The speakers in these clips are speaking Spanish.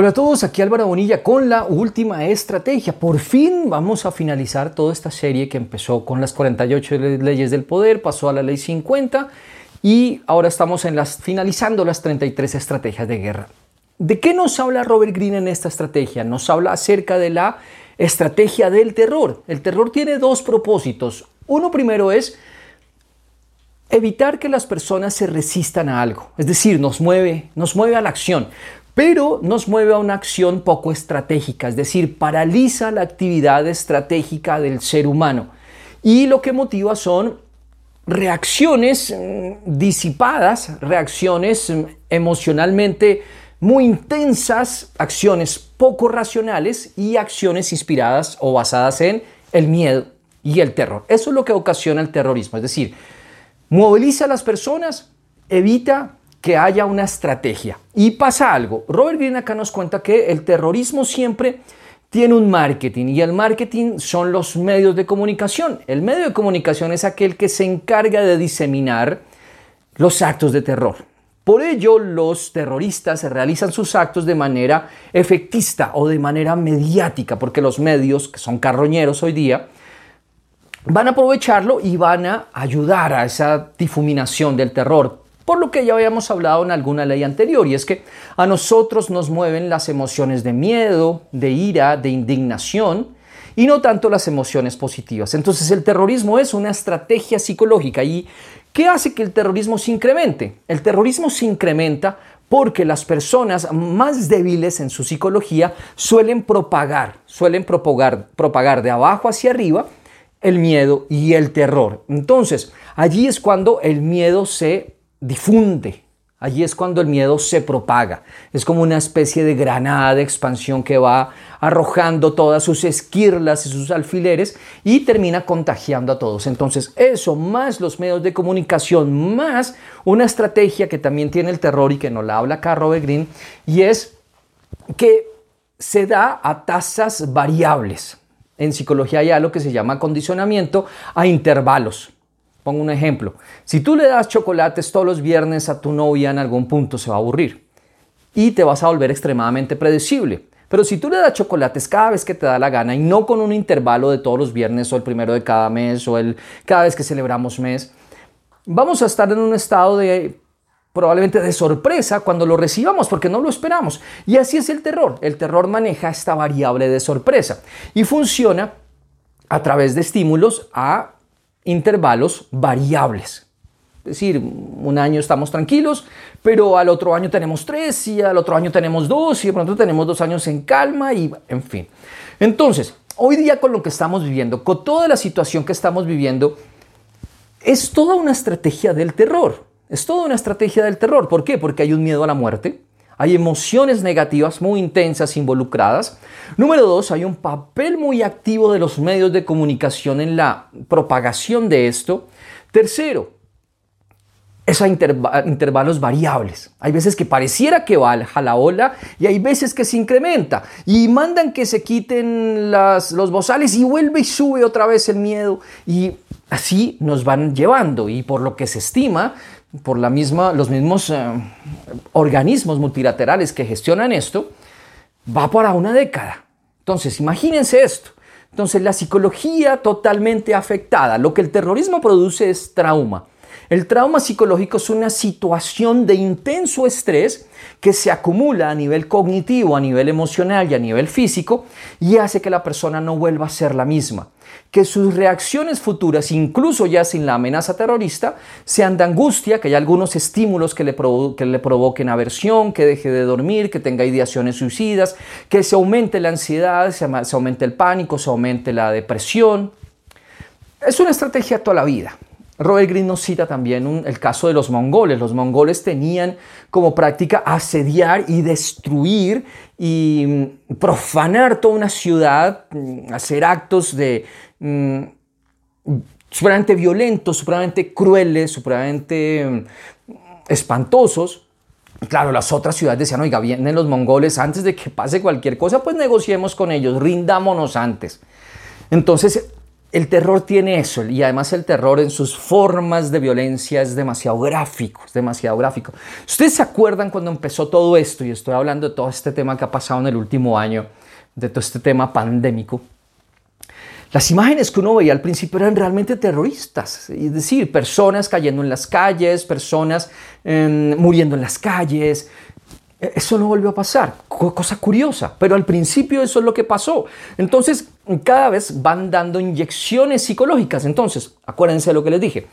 Hola a todos, aquí Álvaro Bonilla con la última estrategia. Por fin vamos a finalizar toda esta serie que empezó con las 48 leyes del poder, pasó a la ley 50 y ahora estamos finalizando las 33 estrategias de guerra. ¿De qué nos habla Robert Greene en esta estrategia? Nos habla acerca de la estrategia del terror. El terror tiene dos propósitos. Uno primero es evitar que las personas se resistan a algo, es decir, nos mueve, nos mueve a la acción pero nos mueve a una acción poco estratégica, es decir, paraliza la actividad estratégica del ser humano. Y lo que motiva son reacciones mm, disipadas, reacciones mm, emocionalmente muy intensas, acciones poco racionales y acciones inspiradas o basadas en el miedo y el terror. Eso es lo que ocasiona el terrorismo, es decir, moviliza a las personas, evita que haya una estrategia. Y pasa algo. Robert Greene acá nos cuenta que el terrorismo siempre tiene un marketing y el marketing son los medios de comunicación. El medio de comunicación es aquel que se encarga de diseminar los actos de terror. Por ello, los terroristas realizan sus actos de manera efectista o de manera mediática, porque los medios, que son carroñeros hoy día, van a aprovecharlo y van a ayudar a esa difuminación del terror por lo que ya habíamos hablado en alguna ley anterior, y es que a nosotros nos mueven las emociones de miedo, de ira, de indignación, y no tanto las emociones positivas. Entonces el terrorismo es una estrategia psicológica. ¿Y qué hace que el terrorismo se incremente? El terrorismo se incrementa porque las personas más débiles en su psicología suelen propagar, suelen propagar, propagar de abajo hacia arriba el miedo y el terror. Entonces, allí es cuando el miedo se difunde. Allí es cuando el miedo se propaga. Es como una especie de granada de expansión que va arrojando todas sus esquirlas y sus alfileres y termina contagiando a todos. Entonces eso, más los medios de comunicación, más una estrategia que también tiene el terror y que nos la habla acá Robert Green, y es que se da a tasas variables. En psicología hay algo que se llama condicionamiento a intervalos. Pongo un ejemplo. Si tú le das chocolates todos los viernes a tu novia, en algún punto se va a aburrir y te vas a volver extremadamente predecible. Pero si tú le das chocolates cada vez que te da la gana y no con un intervalo de todos los viernes o el primero de cada mes o el cada vez que celebramos mes, vamos a estar en un estado de probablemente de sorpresa cuando lo recibamos porque no lo esperamos. Y así es el terror. El terror maneja esta variable de sorpresa y funciona a través de estímulos a intervalos variables. Es decir, un año estamos tranquilos, pero al otro año tenemos tres y al otro año tenemos dos y de pronto tenemos dos años en calma y en fin. Entonces, hoy día con lo que estamos viviendo, con toda la situación que estamos viviendo, es toda una estrategia del terror. Es toda una estrategia del terror. ¿Por qué? Porque hay un miedo a la muerte, hay emociones negativas muy intensas involucradas. Número dos, hay un papel muy activo de los medios de comunicación en la propagación de esto. Tercero, es a intervalos variables. Hay veces que pareciera que baja la ola y hay veces que se incrementa y mandan que se quiten los bozales y vuelve y sube otra vez el miedo y así nos van llevando y por lo que se estima por la misma, los mismos eh, organismos multilaterales que gestionan esto, va para una década. Entonces, imagínense esto. Entonces, la psicología totalmente afectada. Lo que el terrorismo produce es trauma. El trauma psicológico es una situación de intenso estrés que se acumula a nivel cognitivo, a nivel emocional y a nivel físico y hace que la persona no vuelva a ser la misma. Que sus reacciones futuras, incluso ya sin la amenaza terrorista, sean de angustia, que haya algunos estímulos que le, que le provoquen aversión, que deje de dormir, que tenga ideaciones suicidas, que se aumente la ansiedad, se, se aumente el pánico, se aumente la depresión. Es una estrategia toda la vida. Robert Greene nos cita también el caso de los mongoles. Los mongoles tenían como práctica asediar y destruir y mm, profanar toda una ciudad, mm, hacer actos de mm, violentos, supremamente crueles, supremamente espantosos. Claro, las otras ciudades decían, oiga, vienen los mongoles, antes de que pase cualquier cosa, pues negociemos con ellos, rindámonos antes. Entonces, el terror tiene eso y además el terror en sus formas de violencia es demasiado gráfico, es demasiado gráfico. ¿Ustedes se acuerdan cuando empezó todo esto? Y estoy hablando de todo este tema que ha pasado en el último año, de todo este tema pandémico. Las imágenes que uno veía al principio eran realmente terroristas, es decir, personas cayendo en las calles, personas em, muriendo en las calles, eso no volvió a pasar, cosa curiosa, pero al principio eso es lo que pasó. Entonces, cada vez van dando inyecciones psicológicas. Entonces, acuérdense de lo que les dije.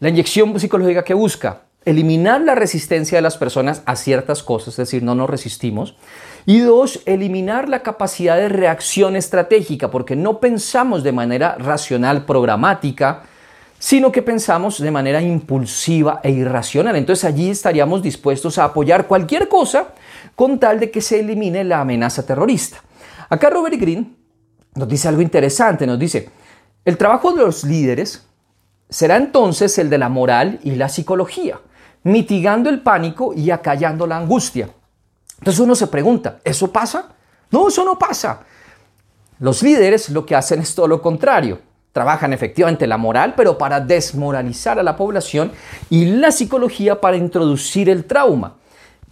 La inyección psicológica que busca eliminar la resistencia de las personas a ciertas cosas, es decir, no nos resistimos. Y dos, eliminar la capacidad de reacción estratégica, porque no pensamos de manera racional, programática, sino que pensamos de manera impulsiva e irracional. Entonces allí estaríamos dispuestos a apoyar cualquier cosa con tal de que se elimine la amenaza terrorista. Acá Robert Greene nos dice algo interesante, nos dice, el trabajo de los líderes será entonces el de la moral y la psicología, mitigando el pánico y acallando la angustia. Entonces uno se pregunta, ¿eso pasa? No, eso no pasa. Los líderes lo que hacen es todo lo contrario Trabajan efectivamente la moral, pero para desmoralizar a la población y la psicología para introducir el trauma.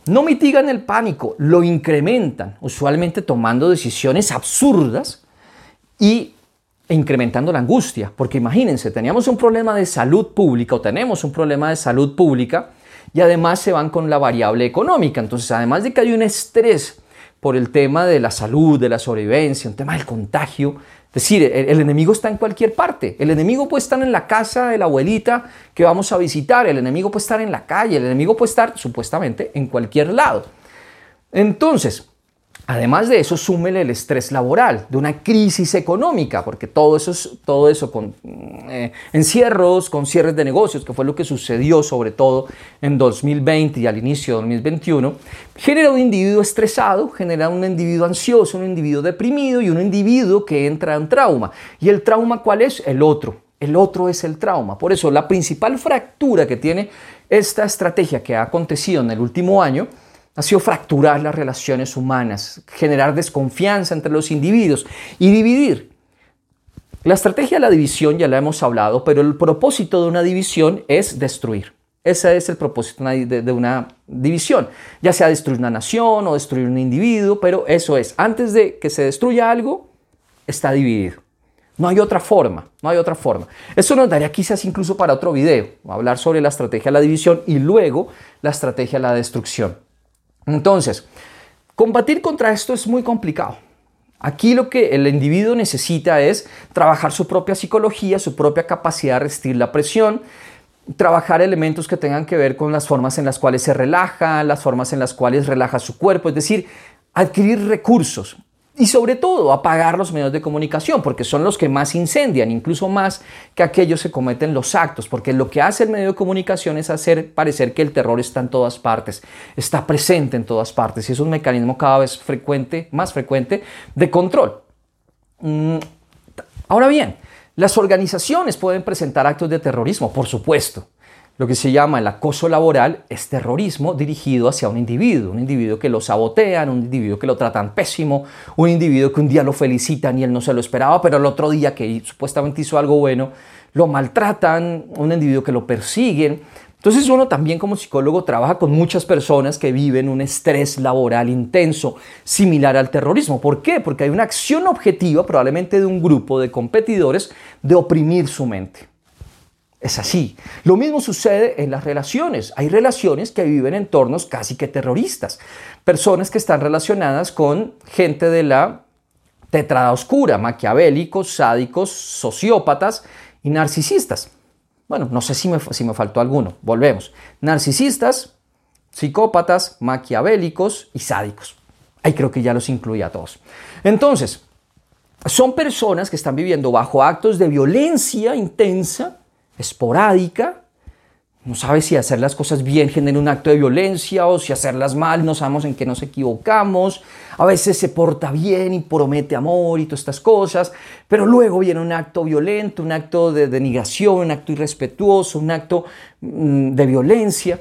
No mitigan el pánico, lo incrementan, usualmente tomando decisiones absurdas y incrementando la angustia. Porque imagínense, teníamos un problema de salud pública o tenemos un problema de salud pública y además se van con la variable económica. Entonces, además de que hay un estrés por el tema de la salud, de la sobrevivencia, un tema del contagio, es decir, el, enemigo está en cualquier parte. El enemigo puede estar en la casa de la abuelita que vamos a visitar. El enemigo puede estar en la calle. El enemigo puede estar supuestamente en cualquier lado. Entonces, Además de eso, súmele el estrés laboral, de una crisis económica, porque todo eso, todo eso con eh, encierros, con cierres de negocios, que fue lo que sucedió sobre todo en 2020 y al inicio de 2021, genera un individuo estresado, genera un individuo ansioso, un individuo deprimido y un individuo que entra en trauma. ¿Y el trauma cuál es? El otro. El otro es el trauma. Por eso la principal fractura que tiene esta estrategia que ha acontecido en el último año, ha sido fracturar las relaciones humanas, generar desconfianza entre los individuos y dividir. La estrategia de la división ya la hemos hablado, pero el propósito de una división es destruir. Ese es el propósito de una división, ya sea destruir una nación o destruir un individuo, pero eso es, antes de que se destruya algo, está dividido. No hay otra forma, no hay otra forma. Eso nos daría quizás incluso para otro video, hablar sobre la estrategia de la división y luego la estrategia de la destrucción. Entonces, combatir contra esto es muy complicado. Aquí lo que el individuo necesita es trabajar su propia psicología, su propia capacidad de resistir la presión, trabajar elementos que tengan que ver con las formas en las cuales se relaja, las formas en las cuales relaja su cuerpo, es decir, adquirir recursos y sobre todo apagar los medios de comunicación, porque son los que más incendian, incluso más que aquellos que cometen los actos, porque lo que hace el medio de comunicación es hacer parecer que el terror está en todas partes, está presente en todas partes y es un mecanismo cada vez frecuente, más frecuente de control. Mm, ahora bien, las organizaciones pueden presentar actos de terrorismo, por supuesto. Lo que se llama el acoso laboral es terrorismo dirigido hacia un individuo, un individuo que lo sabotean, un individuo que lo tratan pésimo, un individuo que un día lo felicitan y él no se lo esperaba, pero el otro día que supuestamente hizo algo bueno, lo maltratan, un individuo que lo persiguen. Entonces uno también como psicólogo trabaja con muchas personas que viven un estrés laboral intenso similar al terrorismo. ¿Por qué? Porque hay una acción objetiva, probablemente de un grupo de competidores, de oprimir su mente. Es así. Lo mismo sucede en las relaciones. Hay relaciones que viven en entornos casi que terroristas. Personas que están relacionadas con gente de la tetrada oscura, maquiavélicos, sádicos, sociópatas y narcisistas. Bueno, no sé si me, si me faltó alguno. Volvemos. Narcisistas, psicópatas, maquiavélicos y sádicos. Ahí creo que ya los incluye a todos. Entonces, son personas que están viviendo bajo actos de violencia intensa esporádica, no sabe si hacer las cosas bien genera un acto de violencia o si hacerlas mal, no sabemos en qué nos equivocamos. A veces se porta bien y promete amor y todas estas cosas, pero luego viene un acto violento, un acto de denigración, un acto irrespetuoso, un acto mm, de violencia.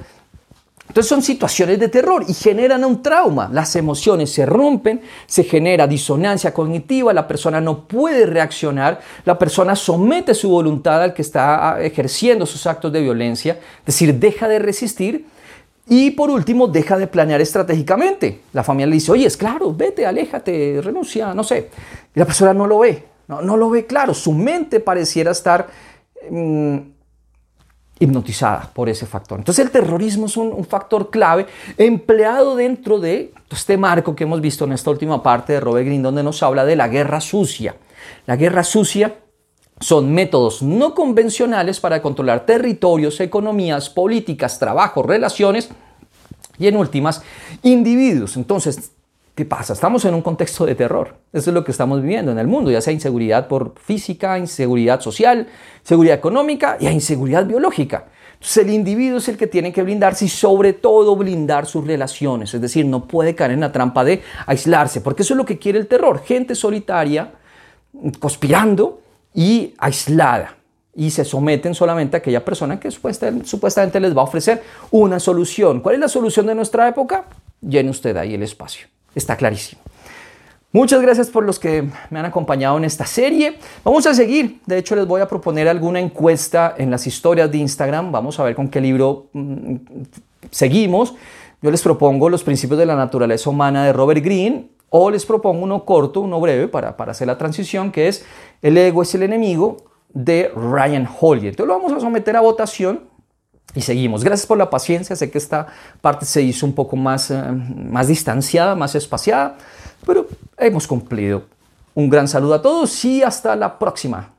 Entonces son situaciones de terror y generan un trauma. Las emociones se rompen, se genera disonancia cognitiva, la persona no puede reaccionar, la persona somete su voluntad al que está ah, ejerciendo sus actos de violencia, es decir, deja de resistir y por último, deja de planear estratégicamente. La familia le dice, oye, es claro, vete, aléjate, renuncia, no sé. Y la persona no lo ve, no, lo ve claro. Su mente pareciera estar... Mm, hipnotizada por ese factor. Entonces el terrorismo es un, factor clave empleado dentro de este marco que hemos visto en esta última parte de Robert Greene, donde nos habla de la guerra sucia. La guerra sucia son métodos no convencionales para controlar territorios, economías, políticas, trabajo, relaciones y en últimas individuos. Entonces, ¿Qué pasa? Estamos en un contexto de terror. Eso es lo que estamos viviendo en el mundo, ya sea inseguridad por física, inseguridad social, seguridad económica y inseguridad biológica. Entonces el individuo es el que tiene que blindarse y sobre todo blindar sus relaciones. Es decir, no puede caer en la trampa de aislarse, porque eso es lo que quiere el terror. Gente solitaria, conspirando y aislada. Y se someten solamente a aquella persona que supuestamente les va a ofrecer una solución. ¿Cuál es la solución de nuestra época? Llene usted ahí el espacio está clarísimo. Muchas gracias por los que me han acompañado en esta serie. Vamos a seguir. De hecho, les voy a proponer alguna encuesta en las historias de Instagram. Vamos a ver con qué libro mm, seguimos. Yo les propongo Los principios de la naturaleza humana de Robert Greene o les propongo uno corto, uno breve para, para hacer la transición, que es El ego es el enemigo de Ryan Holiday. Entonces lo vamos a someter a votación y seguimos. Gracias por la paciencia. Sé que esta parte se hizo un poco más, eh, más distanciada, más espaciada, pero hemos cumplido. Un gran saludo a todos y hasta la próxima.